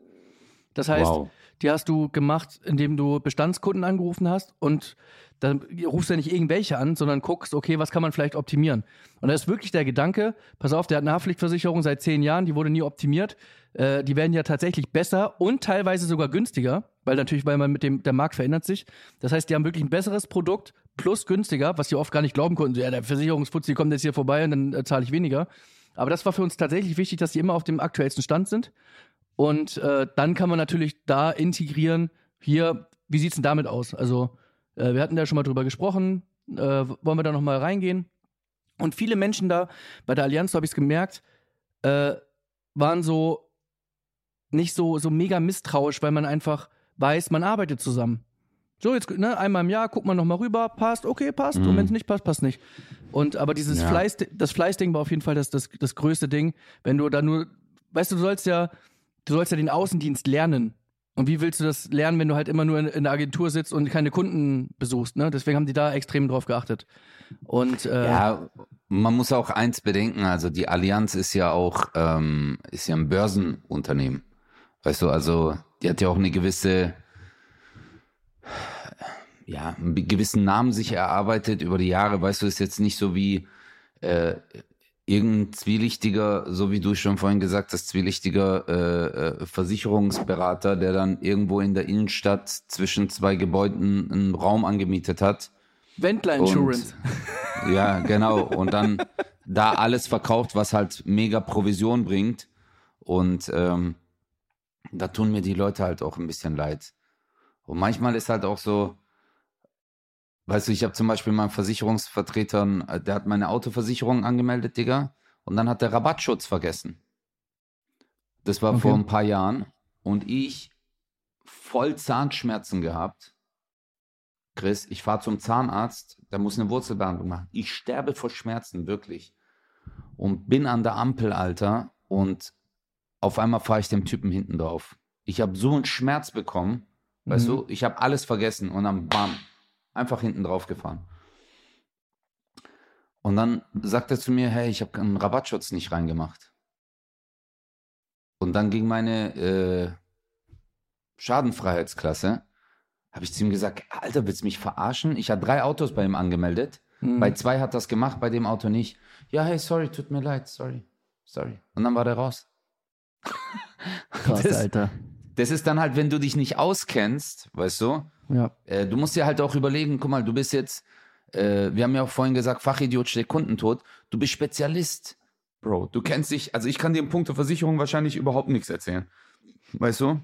Das heißt, Wow. die hast du gemacht, indem du Bestandskunden angerufen hast und dann rufst du ja nicht irgendwelche an, sondern guckst, okay, was kann man vielleicht optimieren? Und da ist wirklich der Gedanke, pass auf, der hat eine Haftpflichtversicherung seit zehn Jahren, die wurde nie optimiert. Äh, die werden ja tatsächlich besser und teilweise sogar günstiger, weil natürlich, weil man mit dem, der Markt verändert sich. Das heißt, die haben wirklich ein besseres Produkt plus günstiger, was die oft gar nicht glauben konnten. Ja, der Versicherungsfuzzi kommt jetzt hier vorbei und dann äh, zahle ich weniger. Aber das war für uns tatsächlich wichtig, dass die immer auf dem aktuellsten Stand sind. Und äh, dann kann man natürlich da integrieren, hier, wie sieht's denn damit aus? Also, äh, wir hatten da schon mal drüber gesprochen, äh, wollen wir da nochmal reingehen? Und viele Menschen da, bei der Allianz, so habe ich es gemerkt, äh, waren so nicht so, so mega misstrauisch, weil man einfach weiß, man arbeitet zusammen. So, jetzt, ne, einmal im Jahr guckt man nochmal rüber, passt, okay, passt. Und Mhm. wenn es nicht passt, passt nicht. Und aber dieses Ja. Fleiß, das Fleißding war auf jeden Fall das, das, das größte Ding. Wenn du da nur, weißt du, du sollst ja, du sollst ja den Außendienst lernen. Und wie willst du das lernen, wenn du halt immer nur in, in der Agentur sitzt und keine Kunden besuchst, ne? Deswegen haben die da extrem drauf geachtet. Und äh, Ja, man muss auch eins bedenken, also die Allianz ist ja auch, ähm, ist ja ein Börsenunternehmen. Weißt du, also die hat ja auch eine gewisse, ja, einen gewissen Namen sich erarbeitet über die Jahre. Weißt du, ist jetzt nicht so wie äh, irgendein zwielichtiger, so wie du schon vorhin gesagt hast, zwielichtiger äh, äh, Versicherungsberater, der dann irgendwo in der Innenstadt zwischen zwei Gebäuden einen Raum angemietet hat. Wendler Und- Insurance. Ja, genau. Und dann da alles verkauft, was halt mega Provision bringt. Und ähm, da tun mir die Leute halt auch ein bisschen leid. Und manchmal ist halt auch so, weißt du, ich habe zum Beispiel meinen Versicherungsvertretern, äh, der hat meine Autoversicherung angemeldet, Digga. Und dann hat der Rabattschutz vergessen. Das war Okay. vor ein paar Jahren. Und ich voll Zahnschmerzen gehabt. Chris, ich fahre zum Zahnarzt, der muss eine Wurzelbehandlung machen. Ich sterbe vor Schmerzen, wirklich. Und bin an der Ampel, Alter, und auf einmal fahre ich dem Typen hinten drauf. Ich habe so einen Schmerz bekommen, weißt Mhm. du, ich habe alles vergessen und dann bam, einfach hinten drauf gefahren. Und dann sagt er zu mir, hey, ich habe einen Rabattschutz nicht reingemacht. Und dann ging meine äh, Schadenfreiheitsklasse, habe ich zu ihm gesagt, Alter, willst du mich verarschen? Ich hatte drei Autos bei ihm angemeldet. Mhm. Bei zwei hat das gemacht, bei dem Auto nicht. Ja, hey, sorry, tut mir leid, sorry, sorry. Und dann war der raus. Krass, das- Alter. Das ist dann halt, wenn du dich nicht auskennst, weißt du, Ja. äh, du musst dir halt auch überlegen, guck mal, du bist jetzt, äh, wir haben ja auch vorhin gesagt, Fachidiot steht Kundentod. Du bist Spezialist, Bro. Du kennst dich, also ich kann dir im Punkt der Versicherung wahrscheinlich überhaupt nichts erzählen. Weißt du?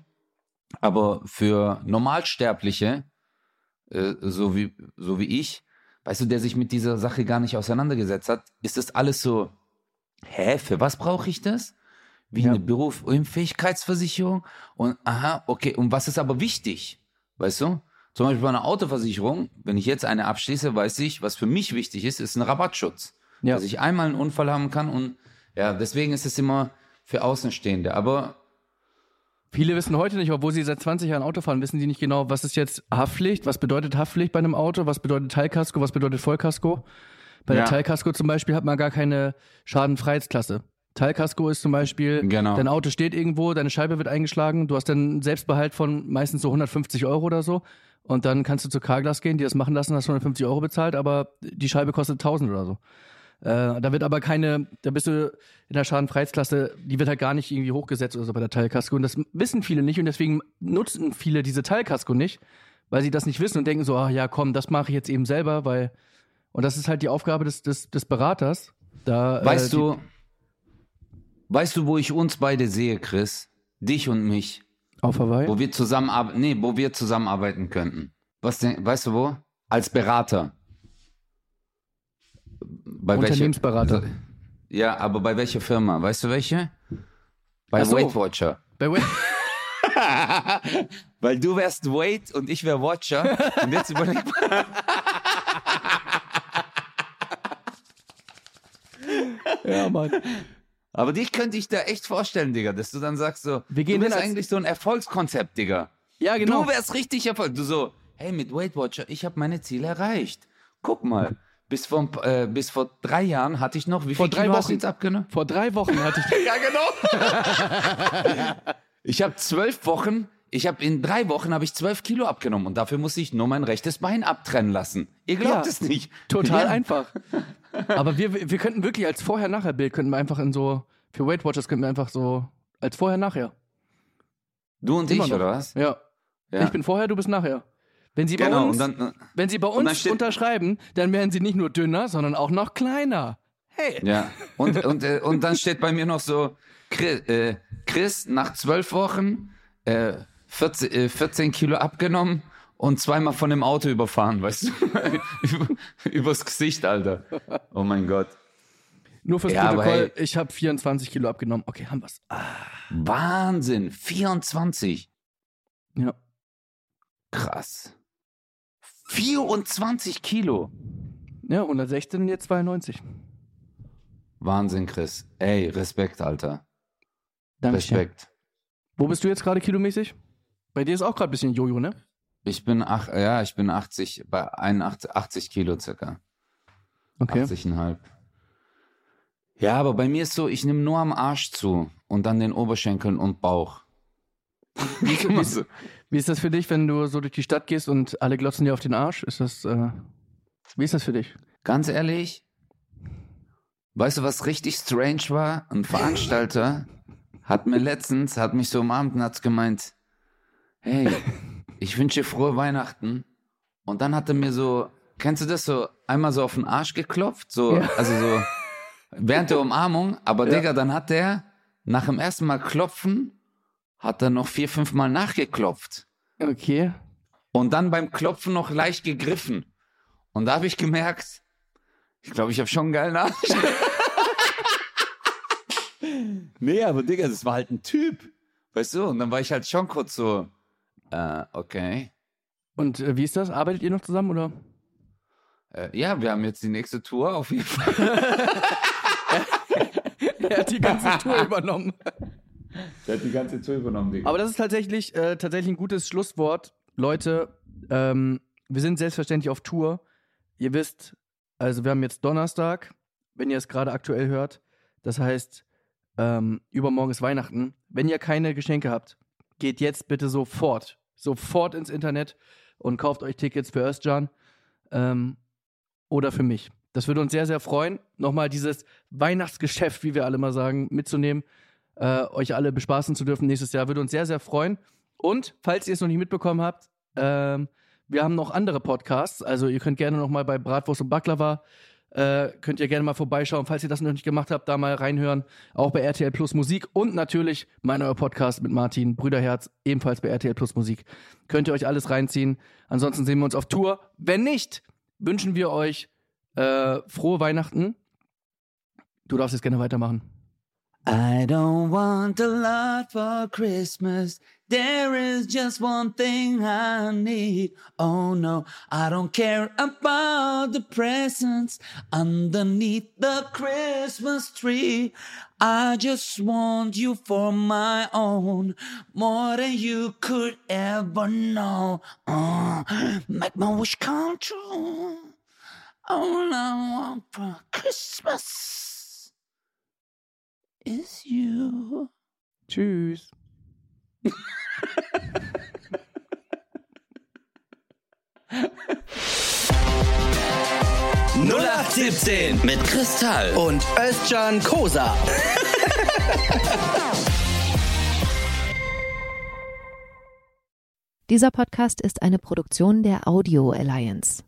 Aber für Normalsterbliche, äh, so, wie, so wie ich, weißt du, der sich mit dieser Sache gar nicht auseinandergesetzt hat, ist das alles so, hä, für was brauche ich das? Wie Ja. eine Berufsunfähigkeitsversicherung. Und aha, okay, und was ist aber wichtig? Weißt du? Zum Beispiel bei einer Autoversicherung, wenn ich jetzt eine abschließe, weiß ich, was für mich wichtig ist, ist ein Rabattschutz. Ja. Dass ich einmal einen Unfall haben kann und ja, deswegen ist es immer für Außenstehende. Aber Viele wissen heute nicht, obwohl sie seit 20 Jahren Auto fahren, wissen die nicht genau, was ist jetzt Haftpflicht, was bedeutet Haftpflicht bei einem Auto, was bedeutet Teilkasko, was bedeutet Vollkasko. Bei Ja. der Teilkasko zum Beispiel hat man gar keine Schadenfreiheitsklasse. Teilkasko ist zum Beispiel, Genau. dein Auto steht irgendwo, deine Scheibe wird eingeschlagen, du hast dann einen Selbstbehalt von meistens so 150 Euro oder so und dann kannst du zu Carglass gehen, die das machen lassen, hast 150 Euro bezahlt, aber die Scheibe kostet 1000 oder so. Äh, da wird aber keine, da bist du in der Schadenfreiheitsklasse, die wird halt gar nicht irgendwie hochgesetzt oder so bei der Teilkasko. Und das wissen viele nicht und deswegen nutzen viele diese Teilkasko nicht, weil sie das nicht wissen und denken so, ach ja, komm, das mache ich jetzt eben selber, weil, und das ist halt die Aufgabe des, des, des Beraters. Da, weißt äh, du, weißt du, wo ich uns beide sehe, Chris? Dich und mich. auf Hawaii? Wo wir zusammenarbeiten, nee, wo wir zusammenarbeiten könnten. Was denn, weißt du wo? Als Berater. Bei Unternehmensberater. Welcher, ja, aber bei welcher Firma? Weißt du welche? Bei so. Weight Watcher. Bei Wa- Weil du wärst Weight und ich wär Watcher. und jetzt überleg mal. ja, Mann. Aber dich könnte ich da echt vorstellen, Digga, dass du dann sagst so, Wir gehen du bist eigentlich so ein Erfolgskonzept, Digga. Ja, genau. Du wärst richtig Erfolg. Du so, hey, mit Weight Watcher, ich habe meine Ziele erreicht. Guck mal, bis vor, äh, bis vor drei Jahren hatte ich noch, wie Vor viel drei Kilo hast du Wochen. jetzt abgenommen? Vor drei Wochen hatte ich. Ja, genau. ich habe zwölf Wochen, ich habe in drei Wochen habe ich zwölf Kilo abgenommen und dafür muss ich nur mein rechtes Bein abtrennen lassen. Ihr glaubt Ja, es nicht. Total ja. einfach. Aber wir, wir könnten wirklich als Vorher-Nachher-Bild, könnten wir einfach in so, für Weight Watchers könnten wir einfach so, als Vorher-Nachher. Du und Immer ich, noch. oder was? Ja. Ja. Ich bin vorher, du bist nachher. Wenn Sie bei Genau, uns, dann, wenn Sie bei dann uns steht- unterschreiben, dann werden Sie nicht nur dünner, sondern auch noch kleiner. Hey. Ja, und, und, äh, und dann steht bei mir noch so, Chris, äh, Chris nach zwölf Wochen äh, 14, äh, 14 Kilo abgenommen und zweimal von dem Auto überfahren, weißt du? Über, übers Gesicht, Alter. Oh mein Gott. Nur fürs Ja, Protokoll, hey. ich habe 24 Kilo abgenommen. Okay, haben wir's. Ah, Wahnsinn. 24. ja. Krass. 24 Kilo. Ja, 116 und jetzt 92. Wahnsinn, Chris. Ey, Respekt, Alter. Danke. Respekt. Wo bist du jetzt gerade kilomäßig? Bei dir ist auch gerade ein bisschen Jojo, ne? Ich bin, ach, ja, ich bin 80, bei 81, 80 Kilo circa. Okay. 80,5. Ja, aber bei mir ist so, ich nehme nur am Arsch zu und dann den Oberschenkeln und Bauch. Immer so. Wie ist das für dich, wenn du so durch die Stadt gehst und alle glotzen dir auf den Arsch? Ist das, äh, wie ist das für dich? Ganz ehrlich, weißt du, was richtig strange war? Ein Veranstalter hat mir letztens, hat mich so umarmt und hat gemeint, hey, ich wünsche dir frohe Weihnachten. Und dann hat er mir so, kennst du das so, einmal so auf den Arsch geklopft? So, Ja. also so, während der Umarmung. Aber Ja. Digga, dann hat der nach dem ersten Mal klopfen, hat er noch vier, fünf Mal nachgeklopft. Okay. Und dann beim Klopfen noch leicht gegriffen. Und da habe ich gemerkt, ich glaube, ich habe schon einen geilen Arsch. nee, aber Digga, das war halt ein Typ. Weißt du? Und dann war ich halt schon kurz so, äh, okay. Und äh, wie ist das? Arbeitet ihr noch zusammen oder? Äh, ja, wir haben jetzt die nächste Tour auf jeden Fall. er hat die ganze Tour übernommen. Der hat die ganze Tour übernommen, Digga. Aber das ist tatsächlich, äh, tatsächlich ein gutes Schlusswort. Leute, ähm, wir sind selbstverständlich auf Tour. Ihr wisst, also wir haben jetzt Donnerstag, wenn ihr es gerade aktuell hört. Das heißt, ähm, übermorgen ist Weihnachten. Wenn ihr keine Geschenke habt, geht jetzt bitte sofort, sofort ins Internet und kauft euch Tickets für Özcan ähm, oder für mich. Das würde uns sehr, sehr freuen, nochmal dieses Weihnachtsgeschäft, wie wir alle mal sagen, mitzunehmen, äh, euch alle bespaßen zu dürfen nächstes Jahr. Würde uns sehr, sehr freuen. Und falls ihr es noch nicht mitbekommen habt, ähm, wir haben noch andere Podcasts. Also ihr könnt gerne noch mal bei Bratwurst und Baklava äh, könnt ihr gerne mal vorbeischauen, falls ihr das noch nicht gemacht habt, da mal reinhören. Auch bei RTL Plus Musik und natürlich mein neuer Podcast mit Martin Brüderherz, ebenfalls bei RTL Plus Musik. Könnt ihr euch alles reinziehen. Ansonsten sehen wir uns auf Tour. Wenn nicht, wünschen wir euch äh, frohe Weihnachten. Du darfst jetzt gerne weitermachen. I don't want a lot for Christmas. There is just one thing I need. Oh no, I don't care about the presents underneath the Christmas tree. I just want you for my own, more than you could ever know. Oh, make my wish come true. All I want for Christmas is you. Tschüss. 0817 Mit Kristall. und Özcan Kosa. Dieser Podcast ist eine Produktion der Audio Alliance.